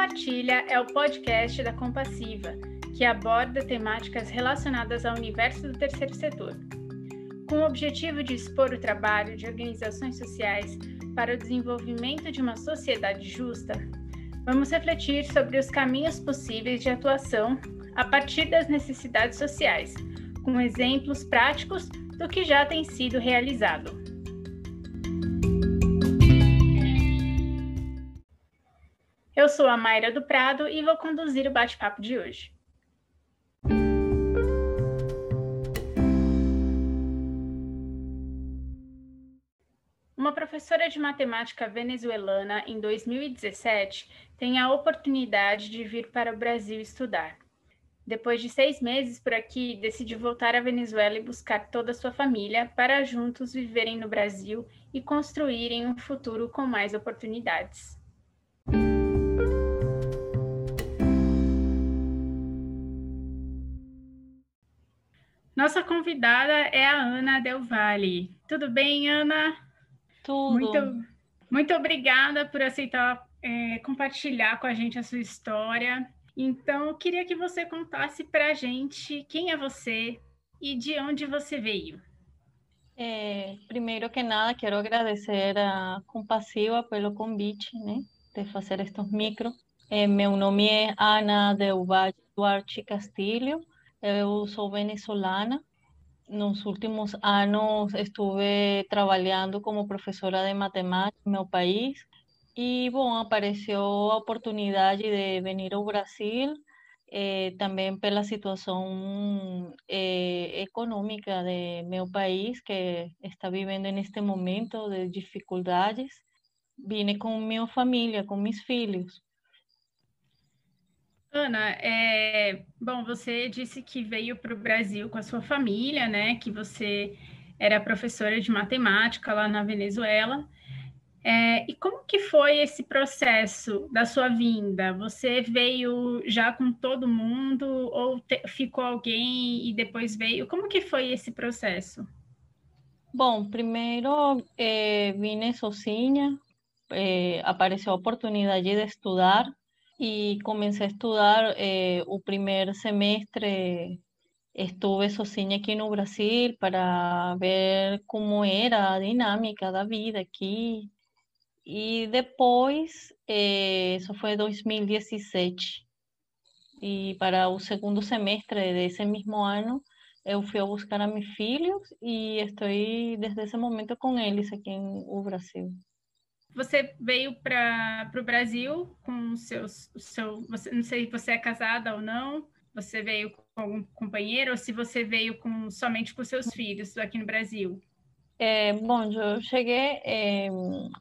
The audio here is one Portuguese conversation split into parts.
Compartilha é o podcast da Compassiva, que aborda temáticas relacionadas ao universo do terceiro setor. Com o objetivo de expor o trabalho de organizações sociais para o desenvolvimento de uma sociedade justa, vamos refletir sobre os caminhos possíveis de atuação a partir das necessidades sociais, com exemplos práticos do que já tem sido realizado. Sou a Mayra do Prado e vou conduzir o bate-papo de hoje. Uma professora de matemática venezuelana, em 2017, tem a oportunidade de vir para o Brasil estudar. Depois de seis meses por aqui, decidi voltar à Venezuela e buscar toda a sua família para juntos viverem no Brasil e construírem um futuro com mais oportunidades. Nossa convidada é a Ana Del Valle. Tudo bem, Ana? Tudo. Muito, muito obrigada por aceitar é, compartilhar com a gente a sua história. Então, eu queria que você contasse para a gente quem é você e de onde você veio. É, primeiro que nada, quero agradecer a Compassiva pelo convite, né, de fazer estes micro. É, meu nome é Ana Del Valle Duarte Castilho. Eu sou venezuelana. Nos últimos anos estuve trabalhando como professora de matemática no meu país. E, bom, apareceu a oportunidade de vir ao Brasil, eh, também pela situação eh, econômica de meu país, que está vivendo neste momento de dificuldades. Vine com minha família, com meus filhos. Ana, é, bom, você disse que veio para o Brasil com a sua família, né? Que você era professora de matemática lá na Venezuela. É, e como que foi esse processo da sua vinda? Você veio já com todo mundo ou te, ficou alguém e depois veio? Como que foi esse processo? Bom, primeiro eh, vine sozinha, eh, apareceu a oportunidade de estudar y comencé a estudiar eh, el primer semestre. Estuve sozinha aquí en Brasil para ver cómo era a dinámica da vida aquí. Y después, eh, eso fue 2017. Y para el segundo semestre de ese mismo año, eu fui a buscar a mis filhos y estoy desde ese momento con eles aquí en Brasil. Você veio para o Brasil com seus, seu, você, não sei se você é casada ou não, você veio com algum companheiro ou se você veio com somente com seus filhos aqui no Brasil? É, bom, eu cheguei, é,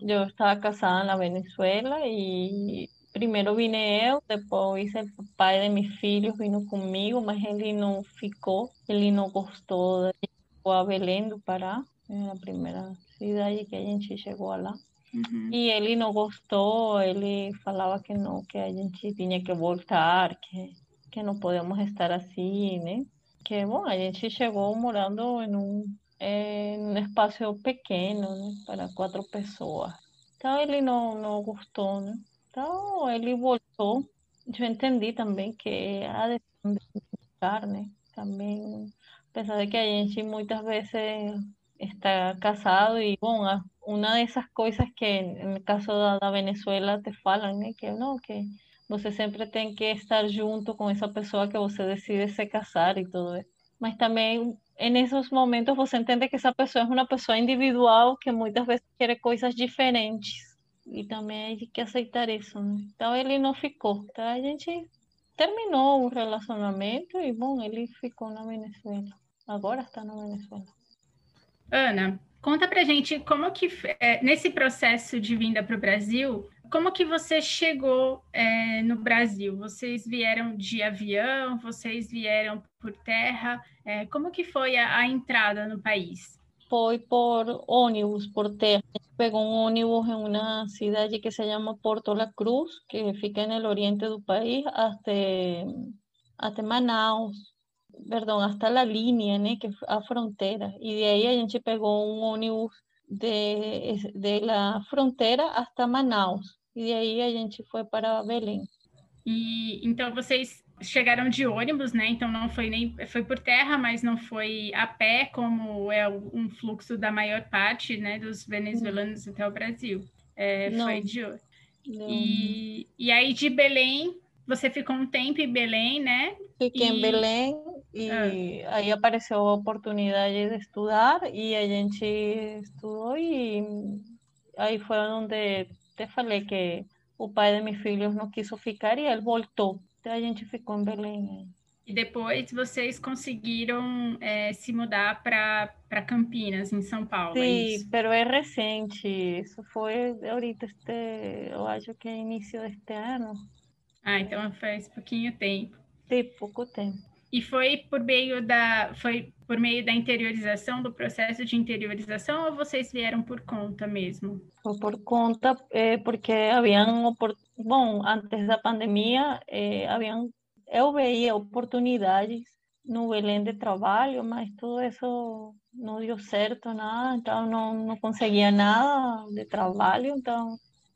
eu estava casada na Venezuela e primeiro vim eu, depois o pai de meus filhos vindo comigo, mas ele não ficou, ele não gostou de ir a Belém do Pará, é a primeira cidade que a gente chegou lá. Uhum. E ele não gostou, ele falava que não, que a gente tinha que voltar, que, que não podemos estar assim, né? Que, bom, a gente chegou morando em um, em um espaço pequeno, né? Para quatro pessoas. Então ele não, não gostou, né? Então ele voltou. Eu entendi também que a decisão de voltar, né? Também, apesar de que a gente muitas vezes está casado y bueno, una de esas cosas que en el caso de la Venezuela te falan, ¿eh? que no, que você siempre tiene que estar junto con esa persona que você decide se casar todo eso. Mas también en esos momentos você entende que esa persona es una persona individual que muchas veces quiere cosas diferentes. Y también hay que aceitar eso, ¿no? Entonces él no ficou. Então a gente terminou o relacionamento e, bom, ele ficou na Venezuela. Agora está na Venezuela. Ana, conta pra gente como que, é, nesse processo de vinda para o Brasil, como que você chegou é, no Brasil? Vocês vieram de avião? Vocês vieram por terra? É, como que foi a, a, entrada no país? Foi por ônibus, por terra. A gente pegou um ônibus em uma cidade que se chama Porto La Cruz, que fica no oriente do país, até, até Manaus perdão, hasta la línea, né, que a fronteira. E de a gente pegou um ônibus de, de la fronteira hasta Manaus. E de aí a gente foi para Belém. E então vocês chegaram de ônibus, né? Então não foi nem foi por terra, mas não foi a pé, como é um fluxo da maior parte, né, dos venezuelanos até o Brasil. É, foi de e, e aí de Belém você ficou um tempo em Belém, né? Fiquei e... em Belém e ah. aí apareceu a oportunidade de estudar e a gente estudou e aí foi onde te falei que o pai de meus filhos não quis ficar e ele voltou. Então a gente ficou em Belém. E depois vocês conseguiram é, se mudar para Campinas, em São Paulo. Sim, é mas é recente. Isso foi ahorita, este, eu acho que é início deste ano. Ah, então faz pouquinho tempo. Tem pouco tempo. E foi por meio da foi por meio da interiorização do processo de interiorização ou vocês vieram por conta mesmo? Por conta é, porque haviam bom antes da pandemia é, haviam eu veia oportunidades no Belém de trabalho, mas tudo isso não deu certo, nada, então não, não conseguia nada de trabalho, então,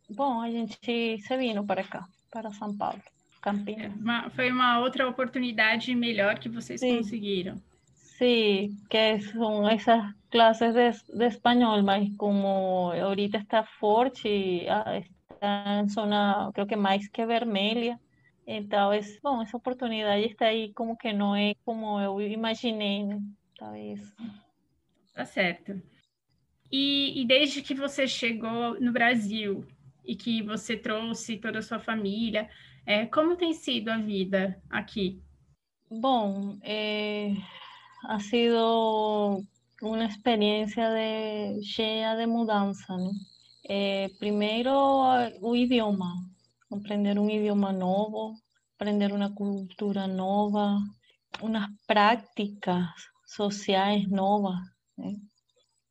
bom, a gente se vindo para cá para São Paulo, Campinas. Uma, foi uma outra oportunidade melhor que vocês Sim. conseguiram. Sim, que são essas classes de, de espanhol, mas como ahorita está forte, está em zona, creo que mais que vermelha, então, é, bom, essa oportunidade está aí como que não é como eu imaginei, né? Talvez. Tá certo. E, e desde que você chegou no Brasil, e que você trouxe toda a sua família. É, como tem sido a vida aqui? Bom, é, ha sido uma experiência de, cheia de mudança. Né? É, primeiro, o idioma, aprender um idioma novo, aprender uma cultura nova, umas práticas sociais novas. Né?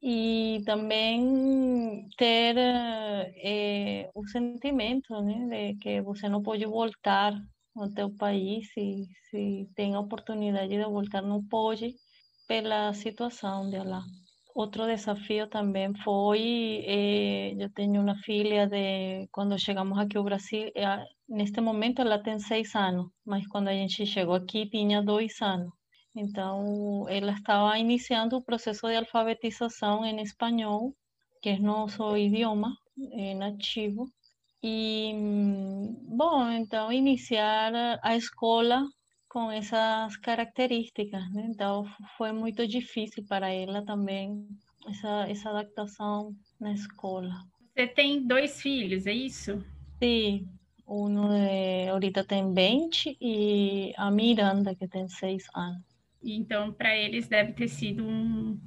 E também ter é, o sentimento né, de que você não pode voltar ao teu país se, se tem a oportunidade de voltar, não pode pela situação dela. Outro desafio também foi, é, eu tenho uma filha de, quando chegamos aqui ao Brasil, é, neste momento ela tem seis anos, mas quando a gente chegou aqui tinha dois anos. Então, ela estava iniciando o processo de alfabetização em espanhol, que é nosso idioma é nativo. E, bom, então, iniciar a escola com essas características, né? Então, foi muito difícil para ela também, essa, essa adaptação na escola. Você tem dois filhos, é isso? Sim, um é, ahorita tem 20 e a Miranda, que tem 6 anos. Então, para eles deve ter sido um,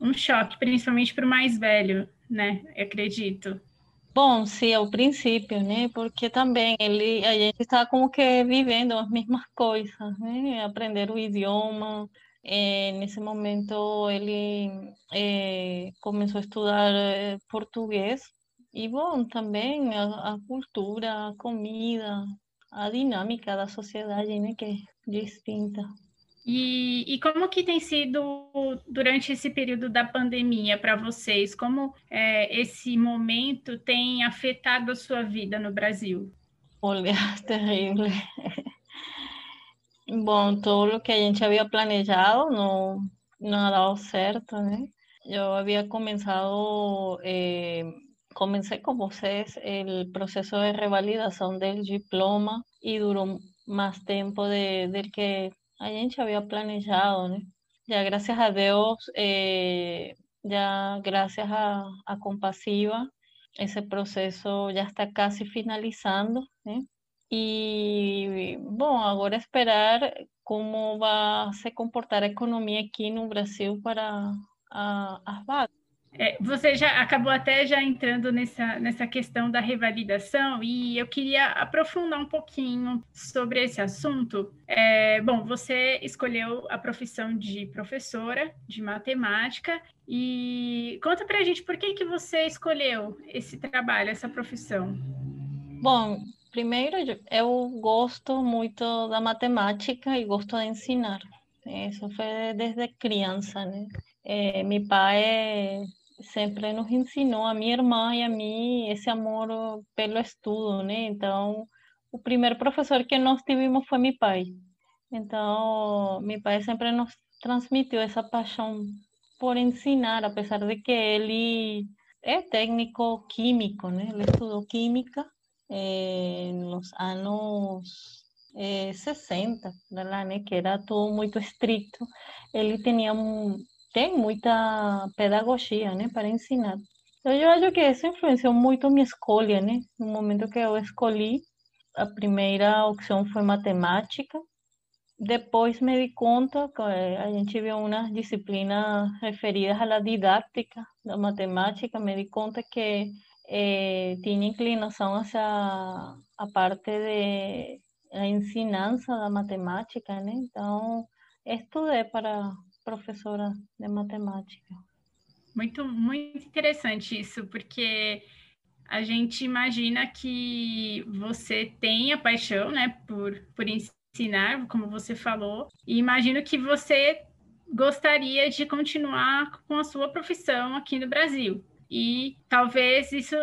um choque, principalmente para o mais velho, né? Eu acredito. Bom, sim, ao princípio, né? Porque também ele, a gente está como que vivendo as mesmas coisas, né? Aprender o idioma. É, nesse momento ele é, começou a estudar é, português e bom também a, a, cultura, a comida, a dinâmica da sociedade, né? Que é distinta. E, e, como que tem sido durante esse período da pandemia para vocês? Como é, esse momento tem afetado a sua vida no Brasil? Olha, terrível. Bom, tudo que a gente havia planejado não, não deu certo, né? Eu havia começado, eh, comecei com vocês o processo de revalidação do diploma e durou mais tempo de, del que a gente había planejado, ¿no? Ya gracias a Dios, eh, ya gracias a, a, Compasiva, ese proceso ya está casi finalizando, ¿no? Y bueno, ahora esperar cómo va a se comportar a economia aqui no Brasil para a, as vagas. É, você já acabou até já entrando nessa, nessa questão da revalidação e eu queria aprofundar um pouquinho sobre esse assunto. É, bom, você escolheu a profissão de professora de matemática e conta para a gente por que, que você escolheu esse trabalho, essa profissão. Bom, primeiro eu gosto muito da matemática e gosto de ensinar. Isso foi desde criança, né? É, meu pai sempre nos ensinou, a minha irmã e a mim, esse amor pelo estudo, né? Então, o primeiro professor que nós tivemos foi meu pai. Então, meu pai sempre nos transmitiu essa paixão por ensinar, apesar de que ele é técnico químico, né? Ele estudou química eh, nos anos eh, 60, né? que era tudo muito estricto. Ele tinha tem muita pedagogia, né, para ensinar. Então, eu acho que isso influenciou muito minha escolha, né? No momento que eu escolhi, a primeira opção foi matemática. Depois me di conta que a gente viu umas disciplinas referidas à didática da matemática, me di conta que eh, tinha inclinação hacia a parte de a ensinança da matemática, né? Então, estudei para professora de matemática. Muito, muito interessante isso, porque a gente imagina que você tem a paixão, né, por, por ensinar, como você falou, e imagino que você gostaria de continuar com a sua profissão aqui no Brasil. E talvez isso,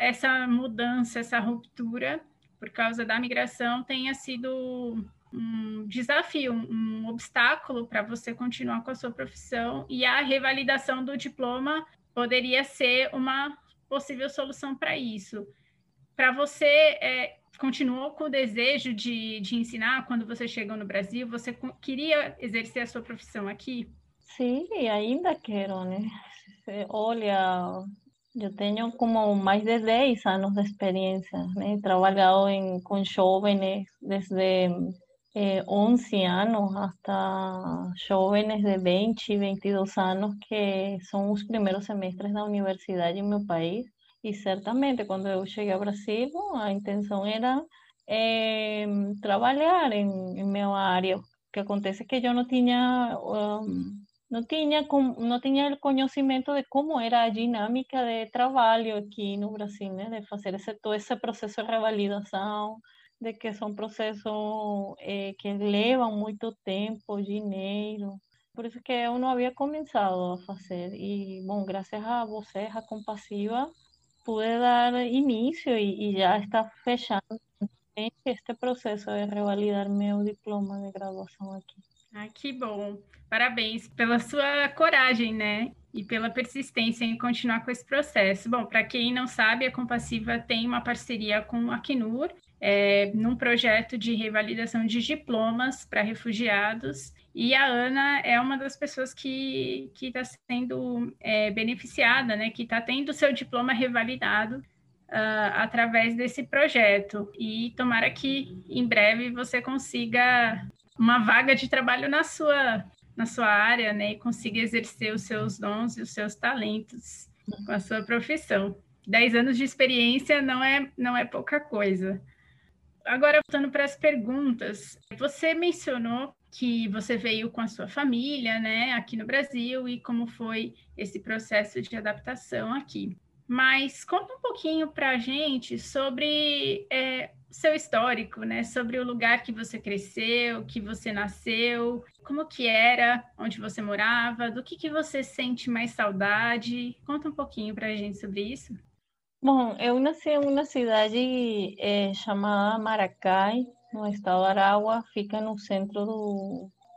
essa mudança, essa ruptura por causa da migração tenha sido um desafio, um, obstáculo para você continuar com a sua profissão e a revalidação do diploma poderia ser uma possível solução para isso. Para você, é, continuou com o desejo de, de ensinar quando você chegou no Brasil? Você queria exercer a sua profissão aqui? Sim, ainda quero, né? Olha, eu tenho como mais de 10 anos de experiência, né? Trabalhado em, com jovens desde eh, 11 anos hasta jóvenes de 20 e 22 anos que são os primeiros semestres da universidade em meu país. E certamente, quando eu cheguei ao Brasil, a intenção era eh, trabalhar em, em minha área. O que acontece é que eu não tinha um, não tinha não tinha o conhecimento de como era a dinâmica de trabalho aqui no Brasil, né? de fazer esse, todo esse processo de revalidação, de que são processos eh, que levam muito tempo, dinheiro. Por isso que eu não havia começado a fazer. E, bom, graças a você, a Compassiva, pude dar início e, e já está fechando este processo de revalidar meu diploma de graduação aqui. Ah, que bom. Parabéns pela sua coragem, né? E pela persistência em continuar com esse processo. Bom, para quem não sabe, a Compassiva tem uma parceria com a Acnur é, num projeto de revalidação de diplomas para refugiados. E a Ana é uma das pessoas que está sendo é, beneficiada, né, que está tendo seu diploma revalidado uh, através desse projeto. E tomara que em breve você consiga uma vaga de trabalho na sua, na sua área, né, e consiga exercer os seus dons e os seus talentos com a sua profissão. Dez anos de experiência não é, não é pouca coisa agora voltando para as perguntas, você mencionou que você veio com a sua família, né, aqui no Brasil e como foi esse processo de adaptação aqui. Mas conta um pouquinho para a gente sobre é, seu histórico, né, sobre o lugar que você cresceu, que você nasceu, como que era, onde você morava, do que que você sente mais saudade. Conta um pouquinho para a gente sobre isso. Bom, eu nasci em uma cidade é, chamada Maracai, no estado Aragua, fica no centro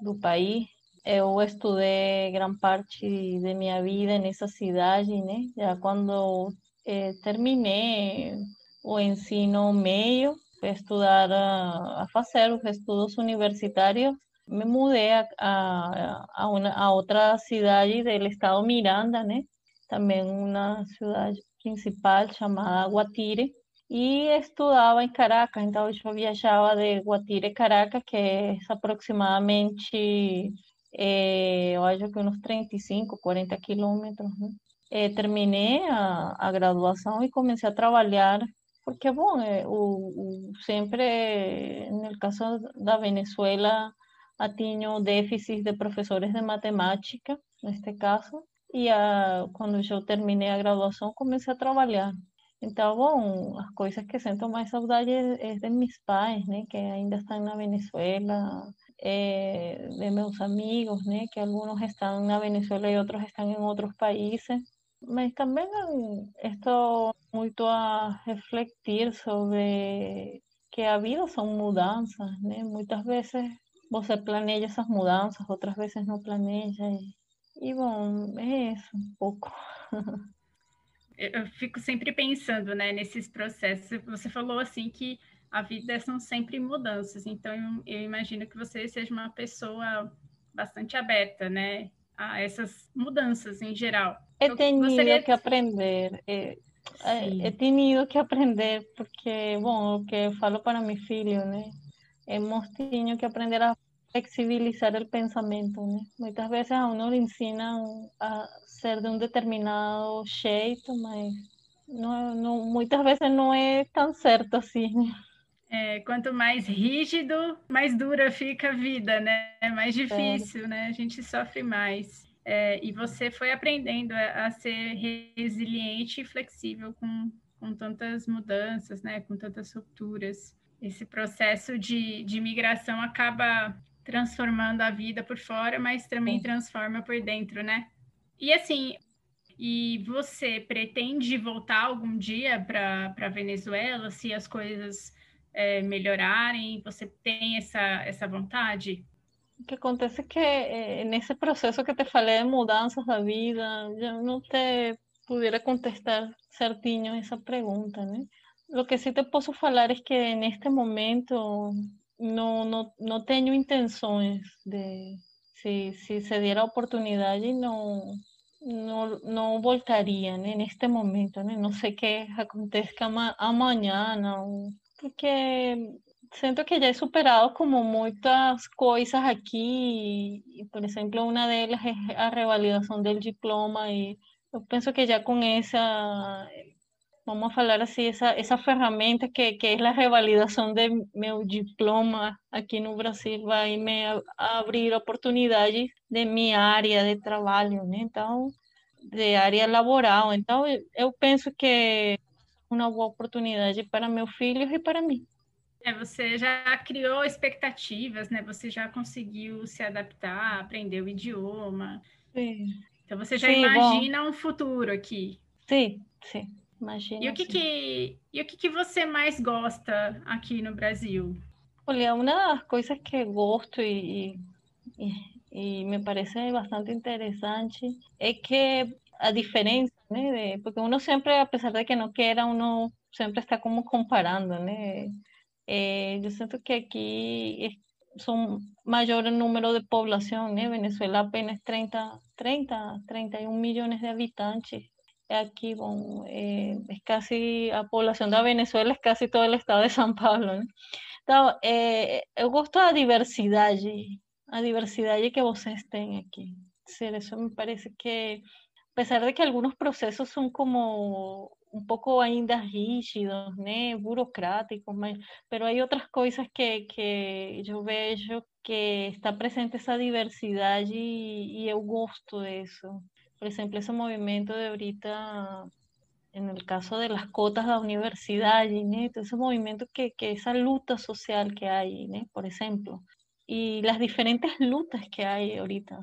do, país. Eu estudei grande parte de minha vida nessa cidade, né? Já quando é, terminei o ensino meio, estudar a, a fazer os estudos universitários, me mudei a, a, a, uma, a outra cidade do estado Miranda, né? Também uma cidade principal chamada Guatire e estudava em Caracas, então eu viajava de Guatire Caracas, que é aproximadamente, é, eu acho que uns 35, 40 quilômetros. Né? É, terminei a, a a trabalhar, porque, bom, é, o, o, sempre, no caso da Venezuela, tinha déficit de professores de matemática, neste caso, e a, quando eu terminei a graduação, comecei a trabalhar. Então, bom, as coisas que sinto mais saudade é, de meus pais, que ainda estão na Venezuela, é, de meus amigos, né, que alguns estão na Venezuela e outros estão em outros países. Mas também estou muito a refletir sobre que a vida são mudanças, né? Muitas vezes você planeja essas mudanças, outras vezes não planeja. E, e bom, é isso, um pouco. eu fico sempre pensando, né, nesses processos. Você falou assim que a vida são sempre mudanças, então eu, eu imagino que você seja uma pessoa bastante aberta, né, a essas mudanças em geral. He tenido gostaria... que aprender. É, he tenido que aprender porque, bom, o que eu falo para meu filho, né, hemos tenido que aprender a flexibilizar el pensamiento, ¿no? Muchas veces a uno le ensinam a ser de un determinado jeito, mas não, não, muitas vezes não é tão certo assim. É, quanto mais rígido, mais dura fica a vida, né? É mais difícil, é. né? A gente sofre mais. É, e você foi aprendendo a, a, ser resiliente e flexível com, com tantas mudanças, né? Com tantas rupturas. Esse processo de, de migração acaba transformando a vida por fora, mas também Sim. transforma por dentro, né? E assim, e você pretende voltar algum dia para Venezuela se as coisas é, melhorarem? Você tem essa, essa vontade? O que acontece é que é, nesse processo que te falei de mudanças da vida, eu não te pudiera contestar certinho essa pergunta, né? O que sí te posso falar é que neste momento no, no, no tengo intenciones de, si, si se diera oportunidad y no, no, no voltaría en este momento, ¿no? no sé qué acontezca ma mañana, porque siento que ya he superado como muchas cosas aquí, y, por ejemplo, una de ellas es la revalidación del diploma, y yo pienso que ya con esa vamos falar assim, essa, essa ferramenta que, que é a revalidação de meu diploma aqui no Brasil vai me abrir oportunidades de minha área de trabalho, né? Então, de área laboral. Então, eu penso que é uma boa oportunidade para meus filhos e para mim. É, você já criou expectativas, né? Você já conseguiu se adaptar, aprender o idioma. Sim. Então, você já sim, imagina bom. um futuro aqui. Sim, sim. Imagina. E o que, assim. que, e o que, que você mais gosta aqui no Brasil? Olha, uma das coisas que gosto e, e, e me parece bastante interessante é que a diferença, né? De, porque uno sempre, apesar de que não queira, uno sempre está como comparando, né? É, eu sinto que aqui são maior número de população, né? Venezuela apenas 30, 30, 31 milhões de habitantes aquí, bueno, eh, es casi, la población de Venezuela es casi todo el estado de San Pablo, ¿no? Então, é, eu gosto da diversidade, a diversidade que vocês têm aqui. Ser, isso me parece que, apesar de que alguns processos são como um pouco ainda rígidos, burocráticos, pero há outras coisas que, que eu vejo que está presente essa diversidade e, e eu gosto disso. Por ejemplo, ese movimiento de ahorita, en el caso de las cotas de la universidad, ese movimiento que, que esa lucha social que hay, por ejemplo, y las diferentes luchas que hay ahorita,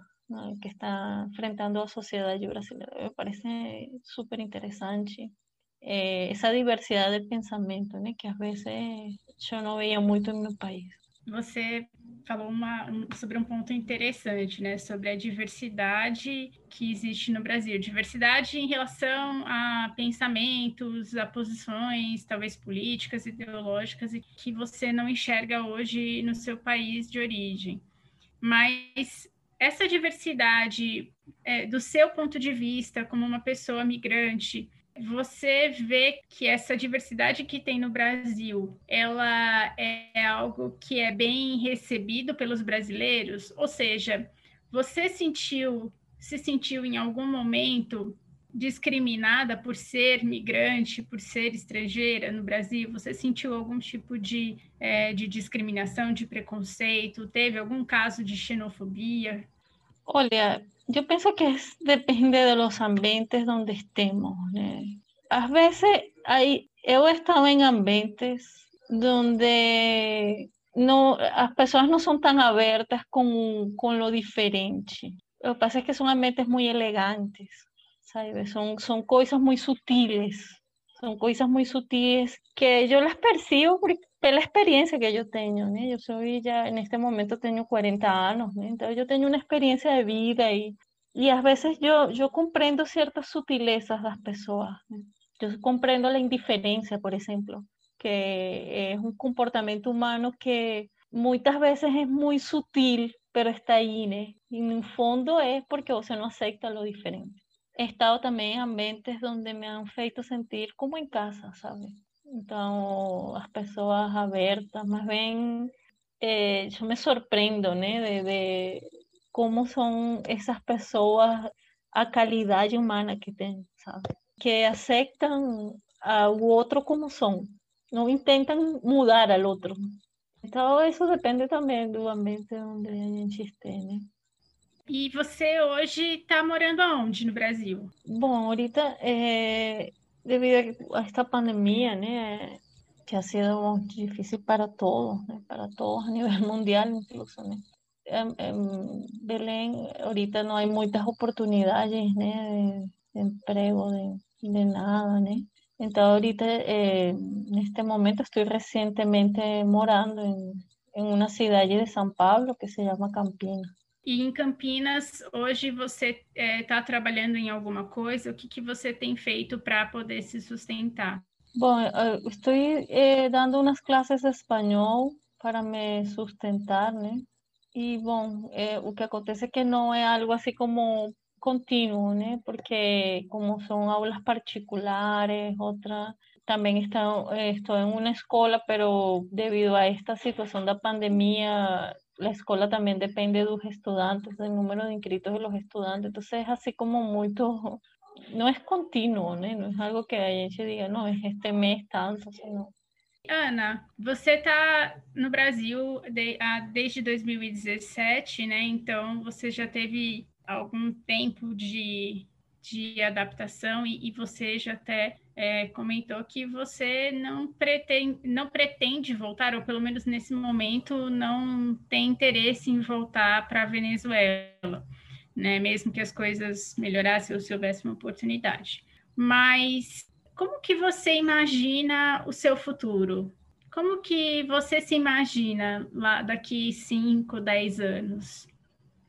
que está enfrentando la sociedad brasileña, me parece súper interesante. Eh, esa diversidad de pensamiento, que a veces yo no veía mucho en mi país. Você falou uma, sobre um ponto interessante, né? Sobre a diversidade que existe no Brasil. Diversidade em relação a pensamentos, a posições, talvez políticas, ideológicas, e que você não enxerga hoje no seu país de origem. Mas essa diversidade, é, do seu ponto de vista, como uma pessoa migrante, você vê que essa diversidade que tem no Brasil, ela é algo que é bem recebido pelos brasileiros? Ou seja, você sentiu, se sentiu em algum momento discriminada por ser migrante, por ser estrangeira no Brasil? Você sentiu algum tipo de, é, de discriminação, de preconceito? Teve algum caso de xenofobia? Olha, Yo pienso que depende de los ambientes donde estemos. A veces hay, he estado en ambientes donde no, las personas no son tan abiertas con, con lo diferente. Lo que pasa es que son ambientes muy elegantes, ¿sabes? Son, son cosas muy sutiles, son cosas muy sutiles que yo las percibo porque pela experiência que eu tenho, né? Eu sou já neste momento tenho 40 anos, né? Então eu tenho uma experiência de vida e e às vezes eu eu compreendo certas sutilezas das pessoas. Né? Eu compreendo a indiferença, por exemplo, que é um comportamento humano que muitas vezes é muito sutil, pero está aí, né? E no fundo é porque você não aceita o diferente. He estado também em ambientes onde me han feito sentir como em casa, sabe? Então, as pessoas abertas, mas bem, eh, eu me surpreendo, né, de, de como são essas pessoas, a qualidade humana que tem, sabe? Que aceitam o outro como são, não intentam mudar ao outro. Então, isso depende também do ambiente onde a gente esteja, né? E você hoje está morando aonde no Brasil? Bom, ahorita é, devido a esta pandemia, né, que ha sido muito difícil para todos, né, para todos a nível mundial incluso, né. En, en Belém, ahorita não há muitas oportunidades, né, de, de emprego, de, de, nada, né. Então, ahorita, eh, neste momento, estou recentemente morando em, em uma cidade de São Paulo que se chama Campinas. E em Campinas, hoje você está é, trabalhando em alguma coisa? O que, que você tem feito para poder se sustentar? Bom, estou eh, dando umas classes de espanhol para me sustentar, né? E, bom, eh, o que acontece é que não é algo assim como contínuo, né? Porque como são aulas particulares, outra também estou, estou em uma escola, pero devido a esta situação da pandemia la escuela también depende de los estudiantes, del número de inscritos de los estudiantes, entonces es así como muy, no es continuo, ¿no? no es algo que a gente diga, não, este mês tanto, sino... Ana, você está no Brasil de, ah, desde 2017, né? Então você já teve algum tempo de, de adaptação e, e você já até é, comentou que você não pretende, não pretende voltar, ou pelo menos nesse momento não tem interesse em voltar para a Venezuela, né? Mesmo que as coisas melhorassem ou se houvesse uma oportunidade. Mas como que você imagina o seu futuro? Como que você se imagina lá daqui 5, 10 anos?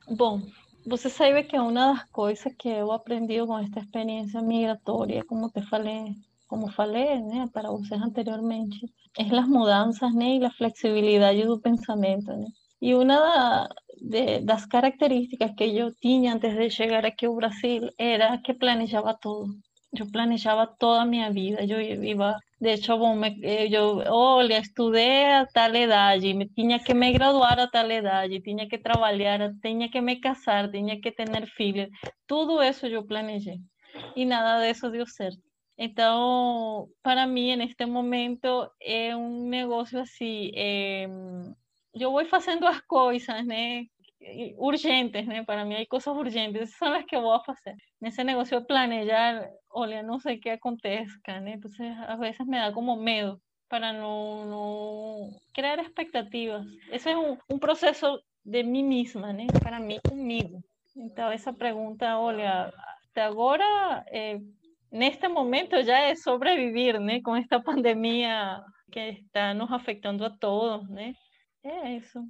Bom, você sabe que uma das coisas que eu aprendi com esta experiência migratória, como te falei, como falei, para vocês anteriormente, é as mudanças, né, e a flexibilidade do pensamento, né. E uma de, das características que eu tinha antes de chegar aqui ao Brasil era que planejava tudo. Eu planejava toda a minha vida. Eu ia, de hecho, bom, me, eu, olha, estudei a tal idade, me, tinha que me graduar a tal idade, tinha que trabalhar, tinha que me casar, tinha que ter filhos. Tudo isso eu planejei. E nada disso deu certo. Então, para mim, neste momento, é um negócio assim, é, eu vou fazendo as coisas, né? Urgentes? Para mim, há coisas urgentes, são as que eu vou fazer. Nesse negócio de planejar, olha, não sei o que aconteça, né? Me dá como medo para não, não criar expectativas. Esse é um, um processo de mim mesma, né? Para mim, comigo. Então, essa pergunta, olha, até agora, é, neste momento já é sobreviver, né? Com esta pandemia que está nos afetando a todos, né? É isso.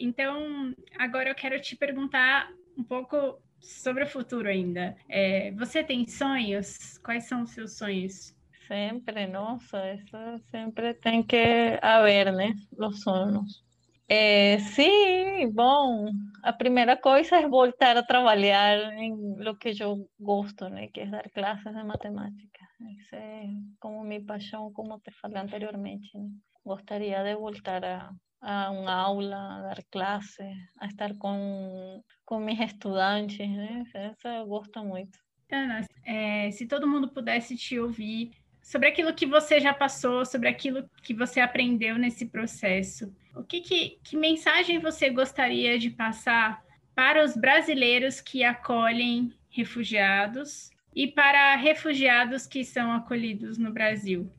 Então, agora eu quero te perguntar um pouco sobre o futuro ainda. É, você tem sonhos? Quais são os seus sonhos? Sempre, nossa, isso sempre tem que haver, né? Os sonhos. É, sim, bom, a primeira coisa é voltar a trabalhar em lo que eu gosto, né? Que é dar classes de matemática. Isso é como minha paixão, como te falei anteriormente. Né? Gostaria de voltar a a uma aula, a dar clase, a estar com, com meus estudantes, né? Isso eu gosto muito. Ana, é, se todo mundo pudesse te ouvir sobre aquilo que você já passou, sobre aquilo que você aprendeu nesse processo, o que, que, que mensagem você gostaria de passar para os brasileiros que acolhem refugiados e para refugiados que são acolhidos no Brasil?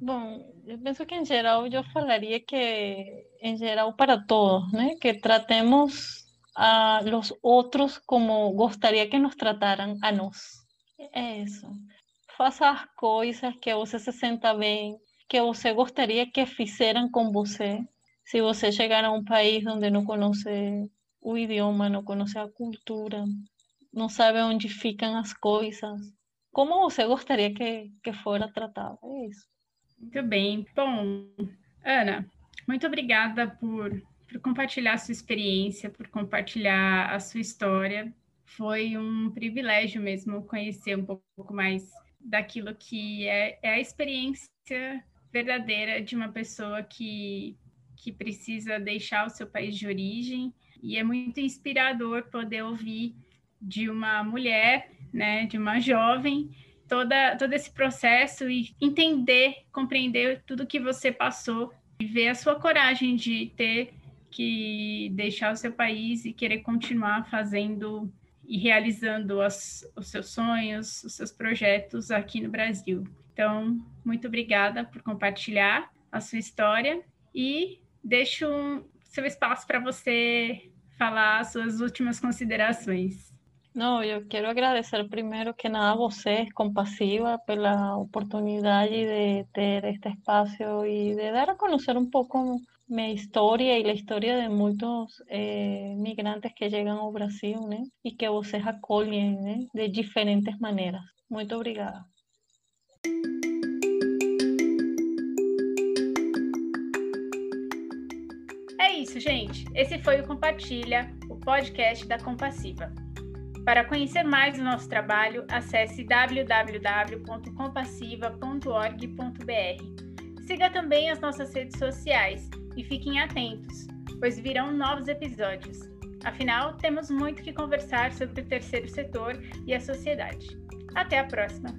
Bom, eu penso que em geral eu falaria que em geral para todos, né? Que tratemos a los outros como gostaria que nos trataran a nós. É isso. Faça as coisas que você se senta bem, que você gostaria que fizeram com você se você chegar a um país onde não conhece o idioma, não conhece a cultura, não sabe onde ficam as coisas? Como você gostaria que, que fora tratado? É isso. Muito bem. Bom, Ana, muito obrigada por, por compartilhar a sua experiência, por compartilhar a sua história. Foi um privilégio mesmo conhecer um pouco mais daquilo que é, é a experiência verdadeira de uma pessoa que, que precisa deixar o seu país de origem. E é muito inspirador poder ouvir de uma mulher, né, de uma jovem, toda, todo esse processo e entender, compreender tudo que você passou e ver a sua coragem de ter que deixar o seu país e querer continuar fazendo e realizando as, os seus sonhos, os seus projetos aqui no Brasil. Então, muito obrigada por compartilhar a sua história e deixo um, seu espaço para você falar as suas últimas considerações. Não, eu quero agradecer primeiro que nada a você, Compassiva, pela oportunidade de ter este espaço e de dar a conhecer um pouco minha história e a história de muitos eh, migrantes que chegam ao Brasil, né? E que vocês acolhem, né? De diferentes maneiras. Muito obrigada. É isso, gente. Esse foi o Compartilha, o podcast da Compassiva. Para conhecer mais do nosso trabalho, acesse www.compassiva.org.br. Siga também as nossas redes sociais e fiquem atentos, pois virão novos episódios. Afinal, temos muito que conversar sobre o terceiro setor e a sociedade. Até a próxima!